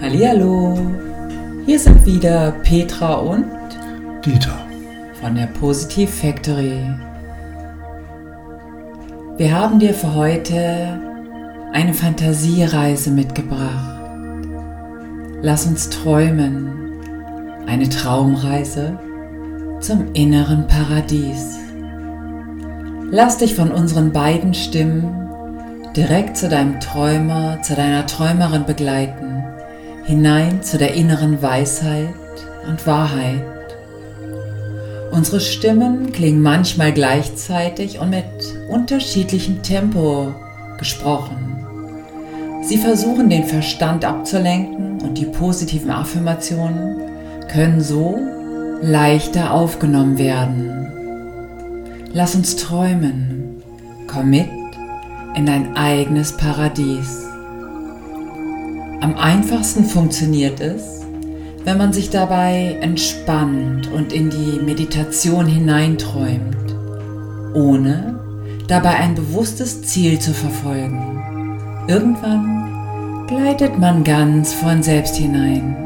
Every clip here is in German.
Hallihallo, hier sind wieder Petra und Dieter. von der Positiv Factory. Wir haben dir für heute eine Fantasiereise mitgebracht. Lass uns träumen. Eine Traumreise zum inneren Paradies. Lass dich von unseren beiden Stimmen direkt zu deinem Träumer, zu deiner Träumerin begleiten, hinein zu der inneren Weisheit und Wahrheit. Unsere Stimmen klingen manchmal gleichzeitig und mit unterschiedlichem Tempo gesprochen. Sie versuchen den Verstand abzulenken und die positiven Affirmationen können so leichter aufgenommen werden. Lass uns träumen. Komm mit in dein eigenes Paradies. Am einfachsten funktioniert es, wenn man sich dabei entspannt und in die Meditation hineinträumt, ohne dabei ein bewusstes Ziel zu verfolgen. Irgendwann gleitet man ganz von selbst hinein.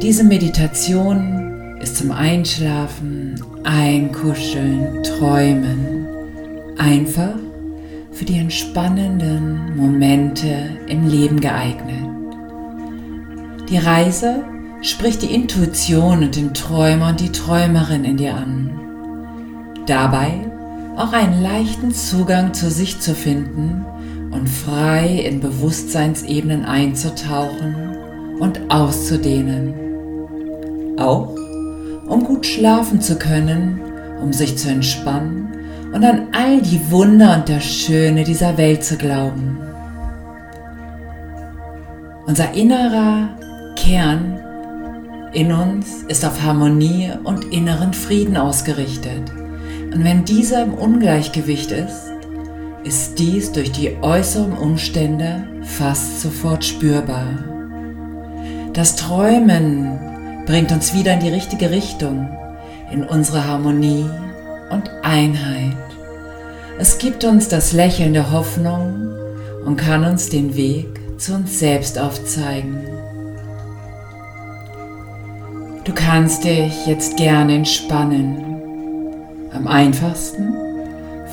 Diese Meditation ist zum Einschlafen, Einkuscheln, Träumen, einfach für die entspannenden Momente im Leben geeignet. Die Reise spricht die Intuition und den Träumer und die Träumerin in dir an. Dabei auch einen leichten Zugang zu sich zu finden und frei in Bewusstseinsebenen einzutauchen und auszudehnen. Auch um gut schlafen zu können, um sich zu entspannen und an all die Wunder und das Schöne dieser Welt zu glauben. Unser innerer Kern in uns ist auf Harmonie und inneren Frieden ausgerichtet. Und wenn dieser im Ungleichgewicht ist, ist dies durch die äußeren Umstände fast sofort spürbar. Das Träumen bringt uns wieder in die richtige Richtung, in unsere Harmonie und Einheit. Es gibt uns das Lächeln der Hoffnung und kann uns den Weg zu uns selbst aufzeigen. Du kannst dich jetzt gerne entspannen. Am einfachsten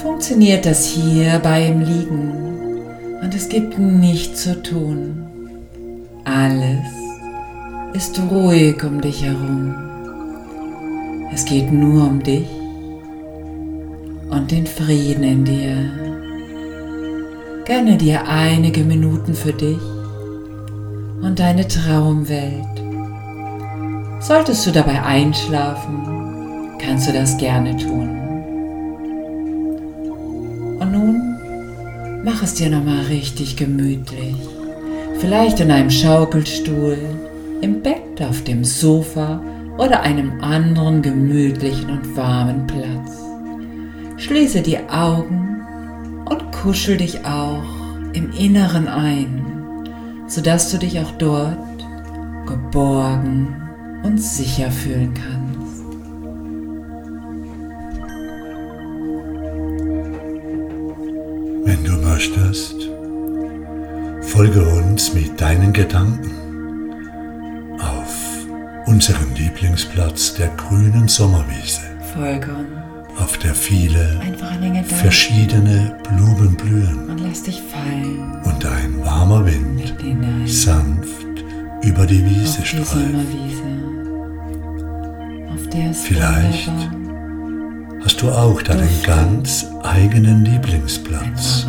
funktioniert das hier beim Liegen und es gibt nichts zu tun. Alles ist ruhig um dich herum. Es geht nur um dich und den Frieden in dir. Gönne dir einige Minuten für dich und deine Traumwelt. Solltest du dabei einschlafen, kannst du das gerne tun. Und nun mach es dir nochmal richtig gemütlich. Vielleicht in einem Schaukelstuhl, im Bett, auf dem Sofa oder einem anderen gemütlichen und warmen Platz. Schließe die Augen und kuschel dich auch im Inneren ein, sodass du dich auch dort geborgen und sicher fühlen kannst. Wenn du möchtest, folge uns mit deinen Gedanken auf unseren Lieblingsplatz der grünen Sommerwiese, Folge uns auf der viele verschiedene Blumen blühen. Und und ein warmer Wind sanft über die Wiese auf streift. Vielleicht Hast du auch deinen ganz eigenen Lieblingsplatz?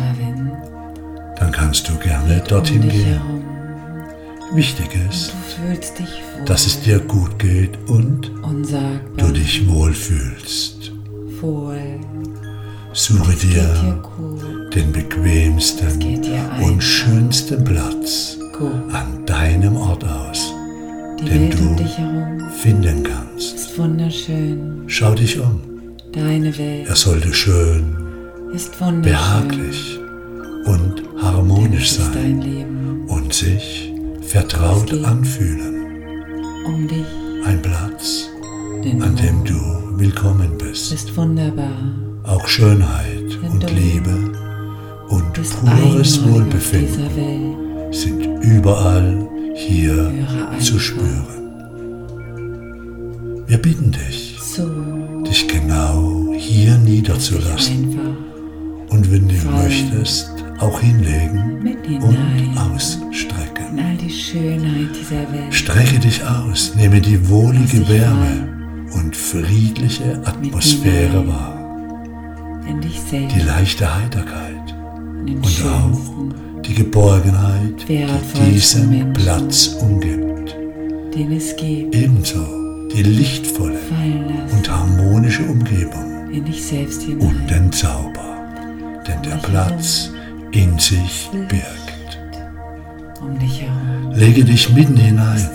Dann kannst du gerne dorthin gehen. Wichtig ist, dass es dir gut geht und du dich wohlfühlst. Wohl. Suche dir den bequemsten und schönsten Platz an deinem Ort aus, den du finden kannst. ist wunderschön. Schau dich um. Deine Welt Er sollte schön, behaglich und harmonisch sein Leben. und sich vertraut anfühlen. Um dich. Ein Platz, an dem du willkommen bist. bist wunderbar. Auch Schönheit Denn und Liebe und pures Wohlbefinden sind überall hier zu spüren. Wir bitten dich, So, dich genau hier niederzulassen und wenn du möchtest, auch hinlegen und ausstrecken. Strecke dich aus, nehme die wohlige Wärme und friedliche Atmosphäre wahr, dich die leichte Heiterkeit und auch die Geborgenheit, die diesen. Platz umgibt. Ebenso die lichtvolle und harmonische Umgebung und den Zauber, den der Platz in sich birgt. Um dich herum Lege dich mitten hinein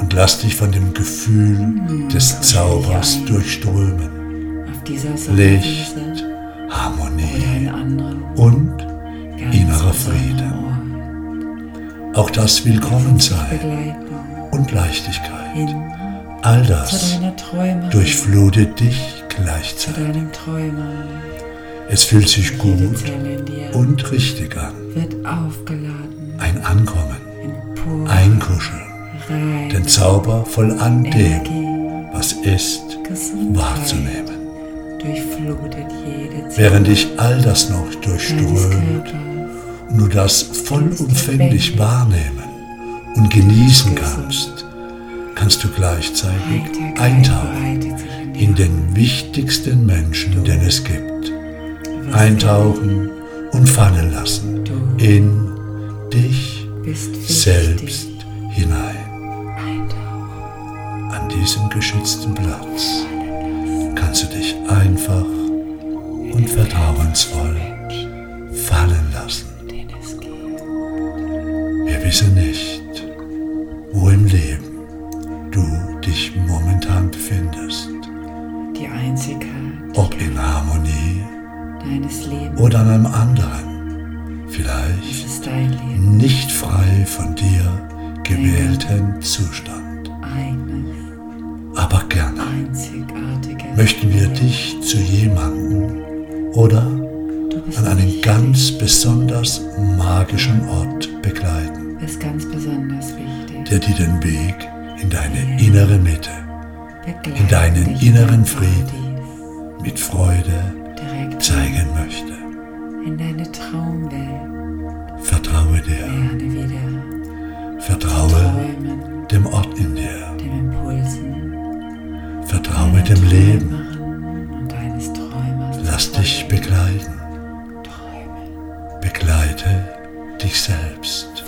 und lass dich von dem Gefühl des Zaubers durchströmen. auf dieser Licht, Harmonie und innerer Frieden. Ort. auch das Willkommensein und Leichtigkeit. All das durchflutet dich gleichzeitig. Es fühlt sich gut und richtig an. wird aufgeladen, Ein Ankommen, in pure Einkuscheln, reine den Zauber voll an dem, was ist, wahrzunehmen. Während dich all das noch durchströmt und du das vollumfänglich wahrnehmen und genießen kannst, kannst du gleichzeitig eintauchen in den wichtigsten Menschen, den es gibt. Eintauchen und fallen lassen in dich bist selbst hinein. Eintauchen. An diesem geschützten Platz kannst du dich einfach und vertrauensvoll fallen lassen. Wir wissen nicht, Zustand. Aber gerne. Möchten wir dich zu jemandem oder an einen ganz besonders magischen Ort begleiten, der dir den Weg in deine innere Mitte in deinen inneren in Frieden mit Freude zeigen möchte. in deine Traumwelt. Vertraue dir, vertraue dem Ort in dir, dem Impulsen, vertraue dem Leben, Träumerin und deines Träumers. lass dich begleiten, Träumen, begleite dich selbst,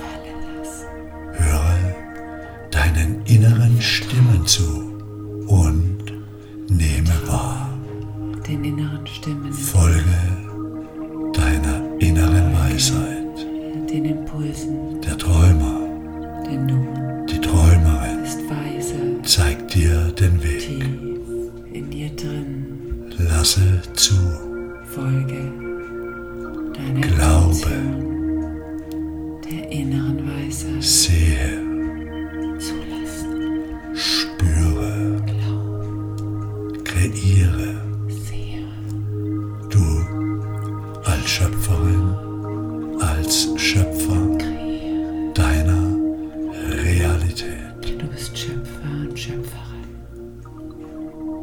höre deinen inneren Stimmen zu und nehme wahr, Den inneren Stimmen, folge als Schöpferin, als Schöpfer deiner Realität. Du bist Schöpfer und Schöpferin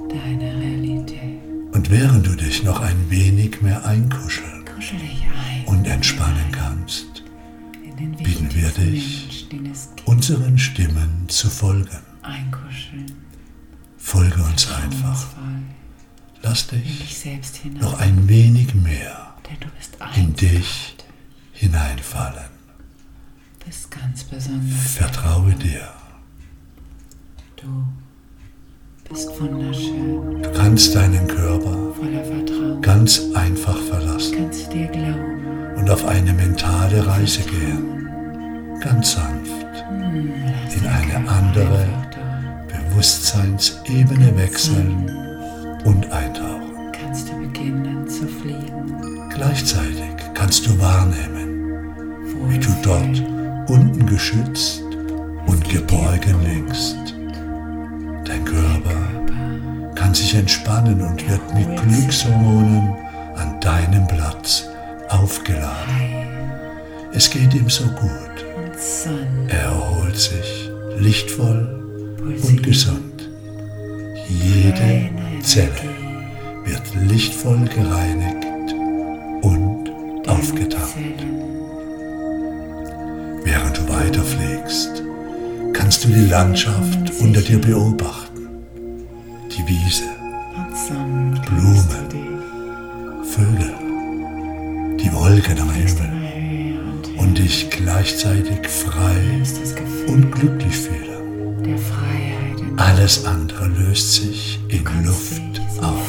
deiner Realität. Und während du dich noch ein wenig mehr einkuscheln ein und entspannen kannst, bitten wir dich, unseren Stimmen zu folgen. Einkuscheln, Folge uns einfach. Lass dich noch ein wenig mehr denn du bist in dich einzigartig. hineinfallen. Du bist ganz besonders. Vertraue dir. Du bist wunderschön, Du kannst deinen Körper voller Vertrauen. ganz einfach verlassen Kannst dir glauben, und auf eine mentale Reise gehen. Ganz sanft lass in eine andere. Bewusstseinsebene wechseln und eintauchen. Kannst du beginnen zu fliegen, Gleichzeitig kannst du wahrnehmen, wie du dort unten geschützt und geborgen liegst. Dein Körper kann sich entspannen und wird mit Glückshormonen an deinem Platz aufgeladen. Es geht ihm so gut. Er erholt sich lichtvoll und gesund. Jede Zelle wird lichtvoll gereinigt und aufgetankt. Während du weiterfliegst, kannst du die Landschaft unter dir beobachten. Die Wiese, Blumen, Vögel, die Wolken am Himmel und dich gleichzeitig frei und glücklich fühlen. Alles andere löst sich in Luft auf.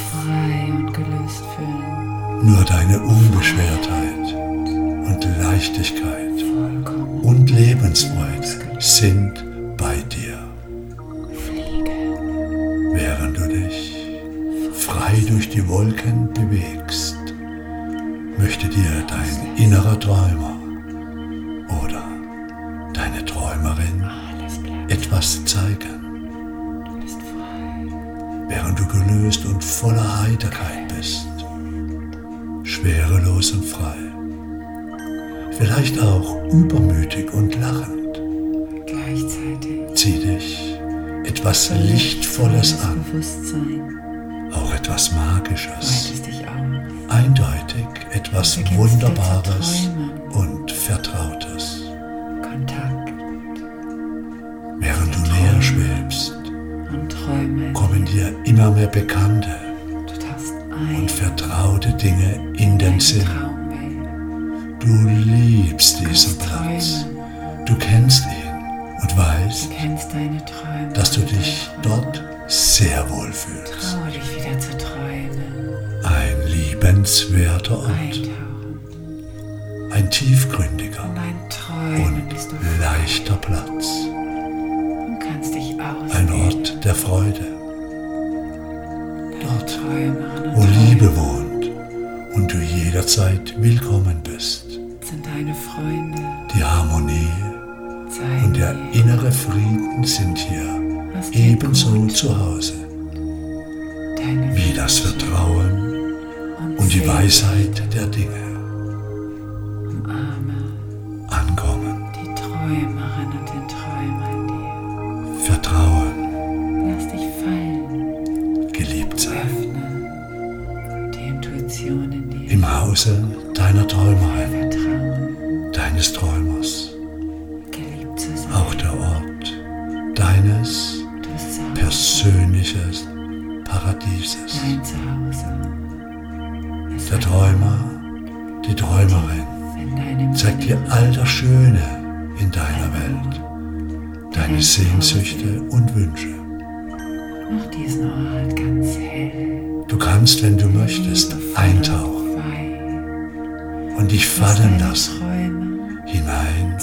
Nur deine Unbeschwertheit und Leichtigkeit und Lebensfreude sind bei dir. Während du dich frei durch die Wolken bewegst, möchte dir dein innerer Träumer übermütig und lachend. Gleichzeitig. Zieh dich etwas Lichtvolles an, auch etwas Magisches, eindeutig etwas Wunderbares und Vertrautes. Kontakt. Während du näher schwebst, kommen dir immer mehr bekannte und vertraute Dinge in den Sinn. Du liebst diesen Platz. Du kennst ihn und weißt, dass du dich dort sehr wohl fühlst. Traue dich wieder zu träumen. Ein liebenswerter Ort, ein tiefgründiger Und leichter Platz, ein Ort der Freude, dort, wo Liebe wohnt und du jederzeit willkommen bist. Sind deine Freunde. Die Harmonie Zeigen und der dir, innere Frieden sind hier ebenso gut zu Hause deine wie das Vertrauen und, und die Weisheit der Dinge Umarme ankommen. die Träumerin und den Träumer in dir. Vertrauen, Lass dich fallen. geliebt sein. Öffne die Intuition in dir. Im Hause deiner Träumerin, Deines Träumers, auch der Ort deines persönliches Paradieses. Der Träumer, die Träumerin zeigt dir all das Schöne in deiner Welt, deine Sehnsüchte und Wünsche. Du kannst, wenn du möchtest, eintauchen und dich fallen lassen hinein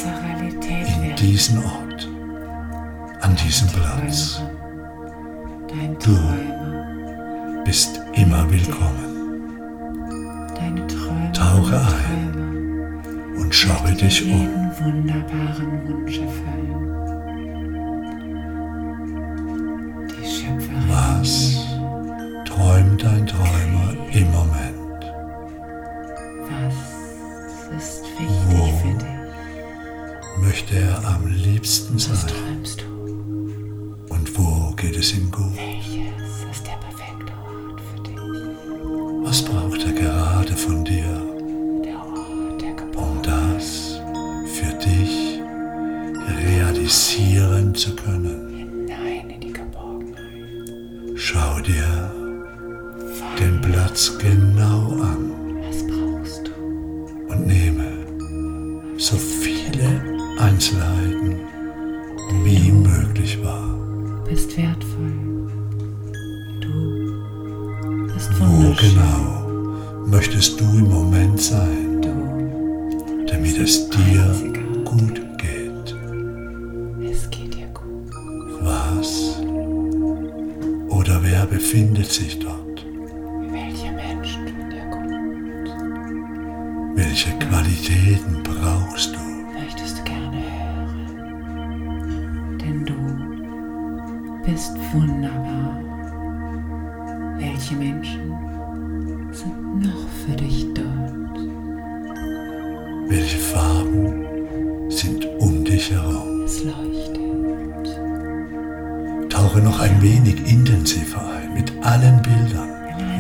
in diesen Ort, an diesem Platz. Dein Du bist immer willkommen. Tauche ein und schaue dich um. Was träumt ein Träumer im Moment? Möchte er am liebsten Was sein? träumst du? Und wo geht es ihm gut? Welches ist der perfekte Ort für dich? Was braucht er gerade von dir, Der Ort der Geburt. um das für dich realisieren zu können? Hinein in die Geborgenheit. Schau dir den Platz genau bist wunderbar. Welche Menschen sind noch für dich dort? Welche Farben sind um dich herum. Es leuchtet. Tauche noch ein wenig intensiver ein mit allen Bildern,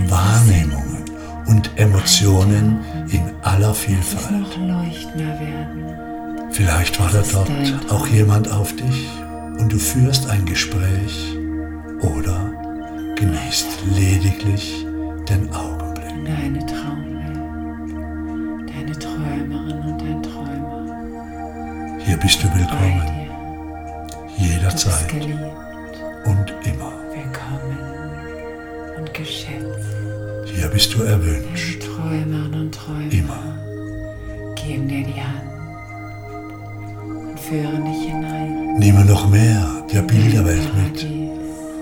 Wahrnehmungen und Emotionen in aller Es Vielfalt. noch leuchtender werden. Vielleicht wartet dort auch jemand auf dich und du führst ein Gespräch oder genießt lediglich den Augenblick. in deine Traumwelt. Deine Träumerin und dein Träumer. Hier bist du willkommen, jederzeit geliebt, und immer. willkommen und geschätzt. Hier bist du Deine erwünscht, Träumerinnen und Träumer immer. geben dir die Hand Nehme noch mehr der Bilderwelt mit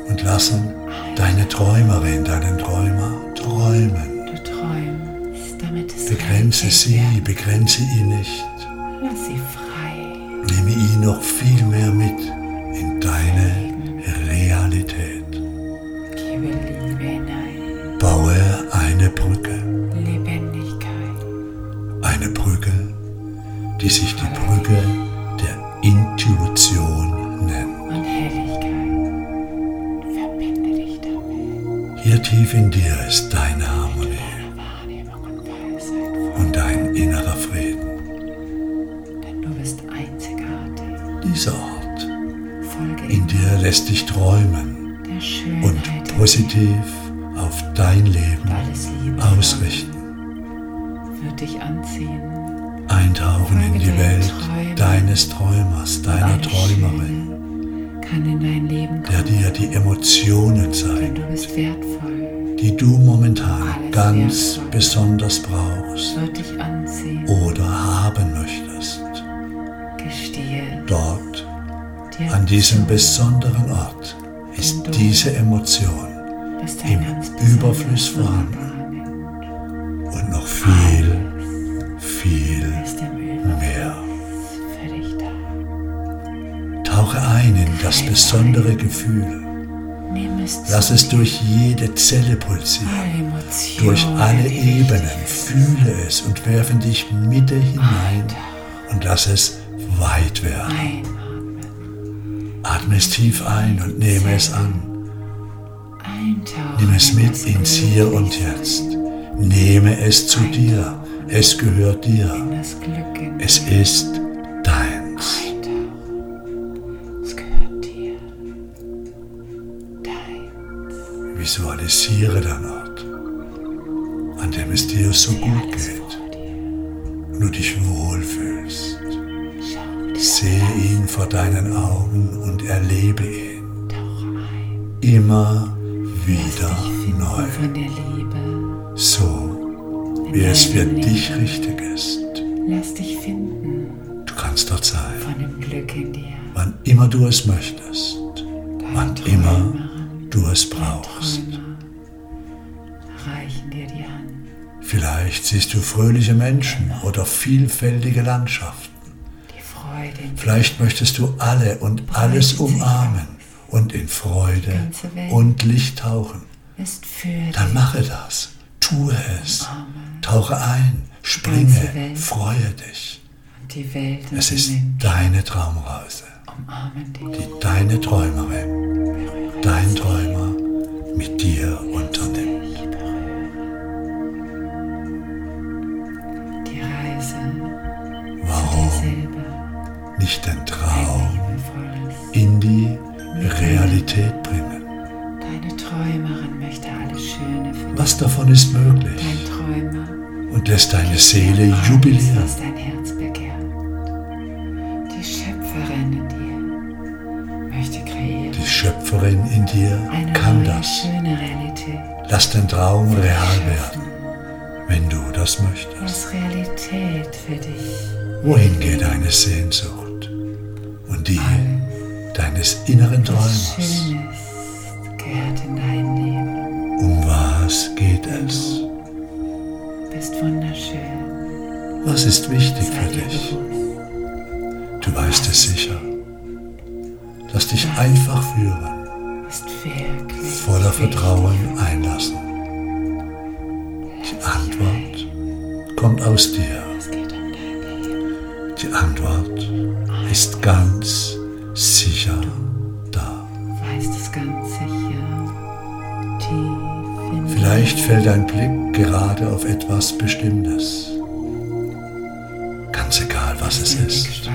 und lassen deine Träumerin, deinen Träumer träumen. Du träumst, damit es Begrenze sie, begrenze ihn nicht. Lass sie frei. Nehme ihn noch viel mehr mit in deine Realität. Baue eine Brücke, Lebendigkeit. eine Brücke, die sich die Brücke tief in dir ist deine Harmonie und dein innerer Frieden. Denn du bist einzigartig. Dieser Ort in dir lässt dich träumen und positiv auf dein Leben ausrichten. wird dich anziehen. Eintauchen in die Welt deines Träumers, deiner Träumerin, Schöne kann in dein Leben der dir die Emotionen Denn zeigt, du bist wertvoll. Die du momentan Alles ganz besonders brauchst oder haben möchtest. Gestehe Dort, an diesem besonderen Ort, ist diese Emotion im Überfluss vorhanden. und noch viel, viel mehr. für dich da. Tauche ein in das besondere Gefühl. Lass es durch jede Zelle pulsieren. durch alle Ebenen. Fühle es und werfe dich Mitte hinein und lass es weit werden. Atme es tief ein und nehme es an. Nimm es mit ins Hier und Jetzt. Nehme es zu dir. Es gehört dir. Es ist Visualisiere den Ort, an dem es dir so gut geht und du dich wohlfühlst. Sehe ihn vor deinen Augen und erlebe ihn immer wieder neu, so wie es für dich richtig ist. Lass dich finden Du kannst dort sein, von dem Glück in dir. wann immer du es möchtest, wann immer du es brauchst. Reichen dir die Hand. Vielleicht siehst du fröhliche Menschen oder vielfältige Landschaften. Die Freude. Vielleicht möchtest du alle und alles umarmen und in Freude und Licht tauchen. Dann mache das. Tue es. Tauche ein. Springe. Freue dich. Es ist deine Traumreise. Die deine Träumerin, dein Träumer mit dir unternimmt. Die Reise Warum nicht den Traum in die Realität bringen? Deine Träumerin möchte alles Schöne für dich. Was davon ist möglich Dein Träumer und lässt deine Seele jubilieren? Schöpferin in dir Eine kann das. schöne Realität. Lass den Traum real werden, wenn du das möchtest. Was Realität für dich. Wohin geht deine Sehnsucht und die deines inneren Was Träumers? Schönes gehört in dein Leben. Um was geht es? Bist wunderschön. Was ist wichtig für dich? Du weißt es sicher. Lass dich einfach führen, Ist wirklich. voller. Vertrauen einlassen. Die Antwort kommt aus dir. Die Antwort ist ganz sicher da. Vielleicht fällt dein Blick gerade auf etwas Bestimmtes. Ganz egal, was es ist.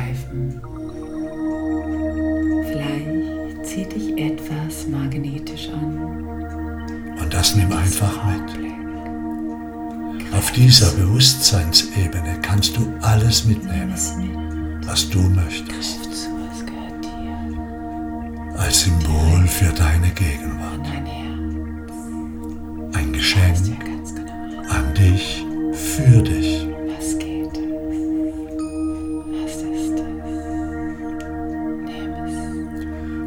Auf dieser Bewusstseinsebene kannst du alles mitnehmen, was du möchtest, als Symbol für deine Gegenwart. Ein Geschenk an dich, für dich.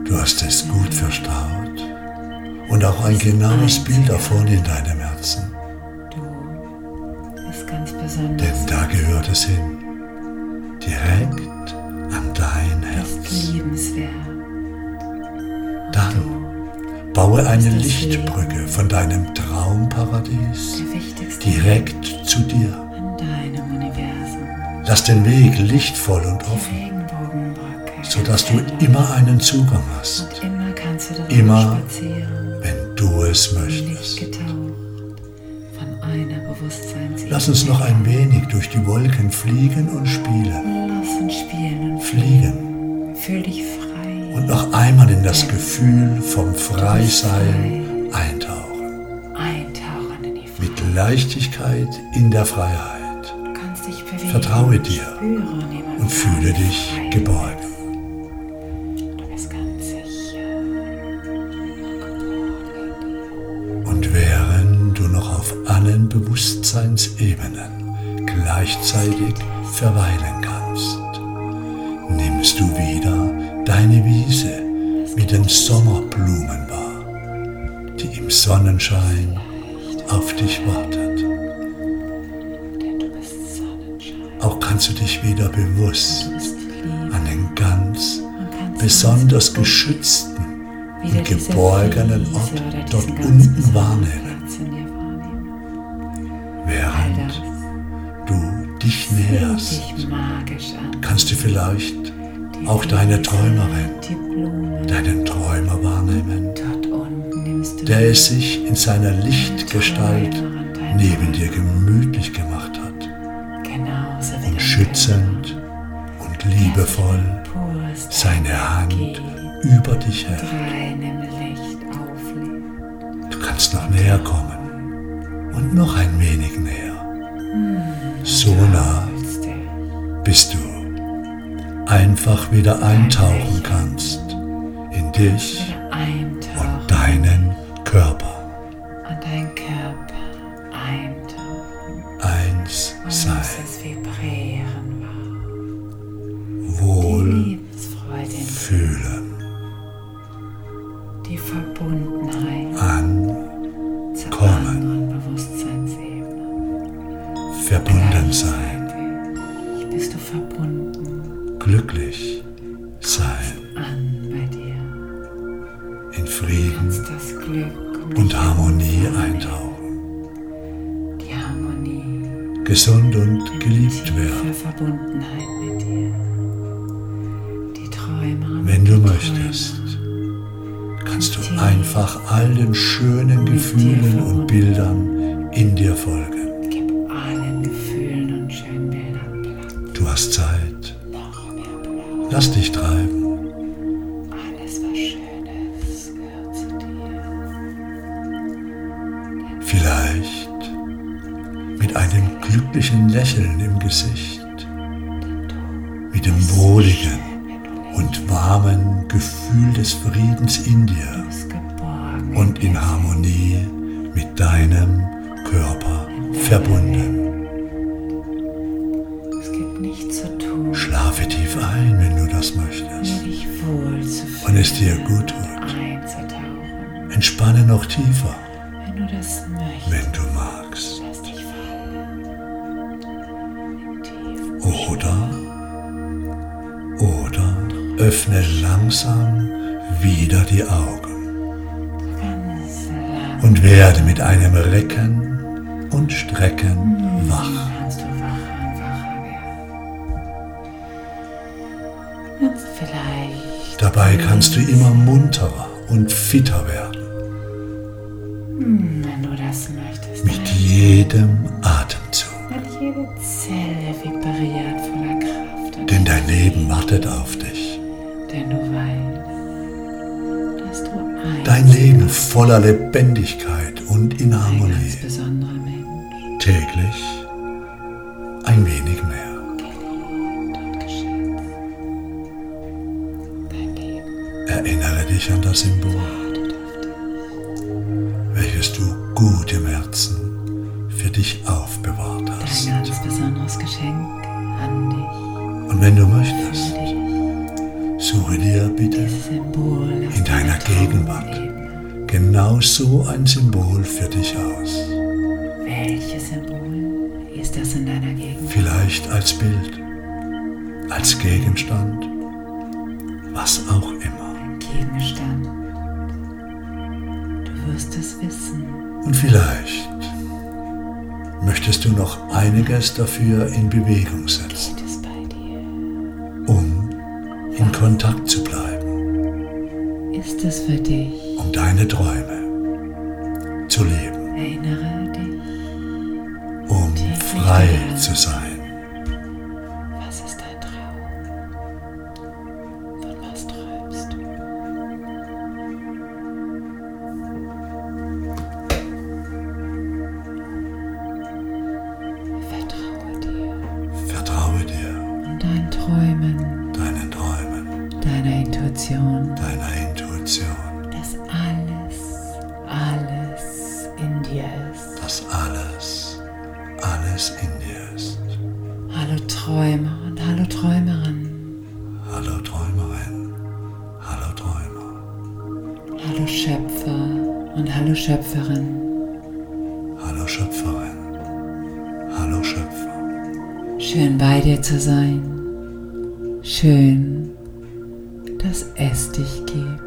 Du hast es gut verstaut und auch ein genaues Bild davon in deinem Herzen, Bist ganz besonders. denn da gehört es hin, direkt an dein Herz. Dann baue eine Lichtbrücke von deinem Traumparadies direkt zu dir. Lass den Weg lichtvoll und offen, sodass du immer einen Zugang hast, immer wenn du es möchtest. Lass uns noch ein wenig durch die Wolken fliegen und spielen. Spielen und Fliegen fühl dich frei. und noch einmal in das Gefühl vom Freisein eintauchen. eintauchen in die Freiheit. Mit Leichtigkeit in der Freiheit. Du kannst dich bewegen. Vertraue dir und fühle dich frei geborgen. Bewusstseinsebenen gleichzeitig verweilen kannst, nimmst du wieder deine Wiese mit den Sommerblumen wahr, die im Sonnenschein auf dich wartet. Auch kannst du dich wieder bewusst an den ganz besonders geschützten und geborgenen Ort dort unten wahrnehmen, dich näherst. kannst du vielleicht auch deine Träumerin, deinen Träumer wahrnehmen, der es sich in seiner Lichtgestalt neben dir gemütlich gemacht hat Genauso wie und schützend und liebevoll seine Hand über dich hält. Du kannst noch näher kommen und noch ein wenig näher. So nah, Fühlst dich bis du einfach wieder eintauchen kannst in dich und deinen Körper. und dein Körper eintauchen. Eins sein, wohl glücklich sein, an bei dir. in Frieden und Harmonie eintauchen, Die Harmonie, gesund und geliebt werden, Verbundenheit mit dir. Die Träume. wenn du möchtest. Kannst du einfach all den schönen Gefühlen und Bildern in dir folgen. Lass dich treiben. Alles, was schön ist, gehört zu dir. Vielleicht mit einem glücklichen Lächeln im Gesicht, mit dem wohligen und warmen Gefühl des Friedens in dir und in Harmonie mit deinem Körper verbunden. Es dir gut tut. Entspanne noch tiefer, wenn du das möchtest. wenn du magst. Oder, oder öffne langsam wieder die Augen und werde mit einem Recken und Strecken wach. Dabei kannst du immer munterer und fitter werden. Hm, wenn du das möchtest. Mit jedem Atemzug. Weil jede Zelle vibriert voller Kraft. Denn dein Leben wartet auf dich. denn du weißt, dass du ein, Dein Leben voller Lebendigkeit und in ein ganz Harmonie. besonderer Mensch, Täglich dich an das Symbol, welches du gut im Herzen für dich aufbewahrt Dein hast. ganz besonderes Geschenk an dich. Und wenn du möchtest, suche dir bitte Symbol in deiner Gegenwart genau so ein Symbol für dich aus. Welches Symbol ist das in deiner Gegend? Vielleicht als Bild, als Gegenstand, was auch Und vielleicht möchtest du noch einiges dafür in Bewegung setzen, um in Kontakt zu bleiben, Ist es für dich? um deine Träume zu leben, Erinnere dich. um frei zu sein. Hallo Schöpferin. hallo Schöpferin, hallo Schöpfer. Schön bei dir zu sein. Schön, dass es dich gibt.